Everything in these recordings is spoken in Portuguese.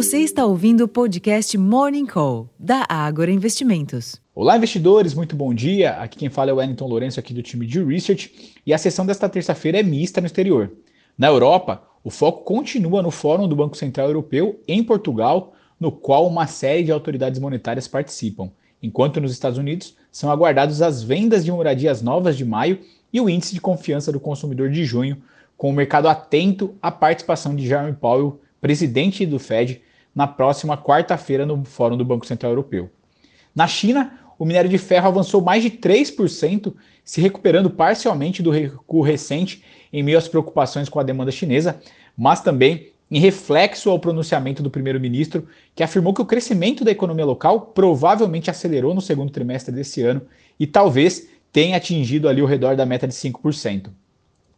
Você está ouvindo o podcast Morning Call, da Ágora Investimentos. Olá, investidores, muito bom dia. Aqui quem fala é o Wellington Lourenço, aqui do time de Research, e a sessão desta terça-feira é mista no exterior. Na Europa, o foco continua no Fórum do Banco Central Europeu, em Portugal, no qual uma série de autoridades monetárias participam, enquanto nos Estados Unidos são aguardados as vendas de moradias novas de maio e o índice de confiança do consumidor de junho, com o mercado atento à participação de Jerome Powell presidente do Fed, na próxima quarta-feira no Fórum do Banco Central Europeu. Na China, o minério de ferro avançou mais de 3%, se recuperando parcialmente do recuo recente em meio às preocupações com a demanda chinesa, mas também em reflexo ao pronunciamento do primeiro-ministro, que afirmou que o crescimento da economia local provavelmente acelerou no segundo trimestre desse ano e talvez tenha atingido ali o redor da meta de 5%.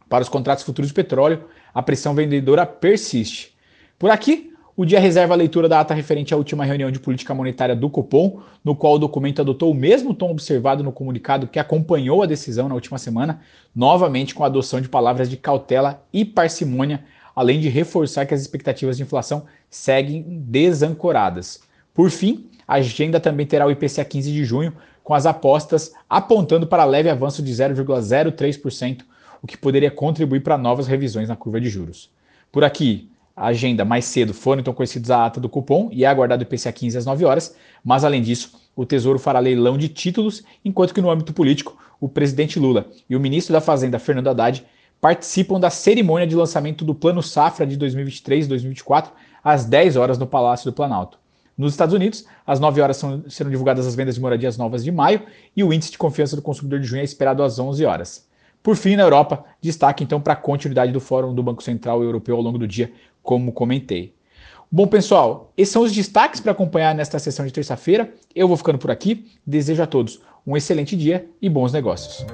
Para os contratos futuros de petróleo, a pressão vendedora persiste. Por aqui, o dia reserva a leitura da ata referente à última reunião de política monetária do Copom, no qual o documento adotou o mesmo tom observado no comunicado que acompanhou a decisão na última semana, novamente com a adoção de palavras de cautela e parcimônia, além de reforçar que as expectativas de inflação seguem desancoradas. Por fim, a agenda também terá o IPCA 15 de junho, com as apostas apontando para leve avanço de 0,03%, o que poderia contribuir para novas revisões na curva de juros. Por aqui, a agenda mais cedo foram então conhecidos a ata do cupom e é aguardado o IPCA 15 às 9 horas, mas além disso, o Tesouro fará leilão de títulos, enquanto que no âmbito político, o presidente Lula e o ministro da Fazenda, Fernando Haddad, participam da cerimônia de lançamento do Plano Safra de 2023-2024 às 10 horas no Palácio do Planalto. Nos Estados Unidos, às 9 horas são, serão divulgadas as vendas de moradias novas de maio e o índice de confiança do consumidor de junho é esperado às 11 horas. Por fim, na Europa, destaque então para a continuidade do Fórum do Banco Central Europeu ao longo do dia, como comentei. Bom, pessoal, esses são os destaques para acompanhar nesta sessão de terça-feira. Eu vou ficando por aqui. Desejo a todos um excelente dia e bons negócios.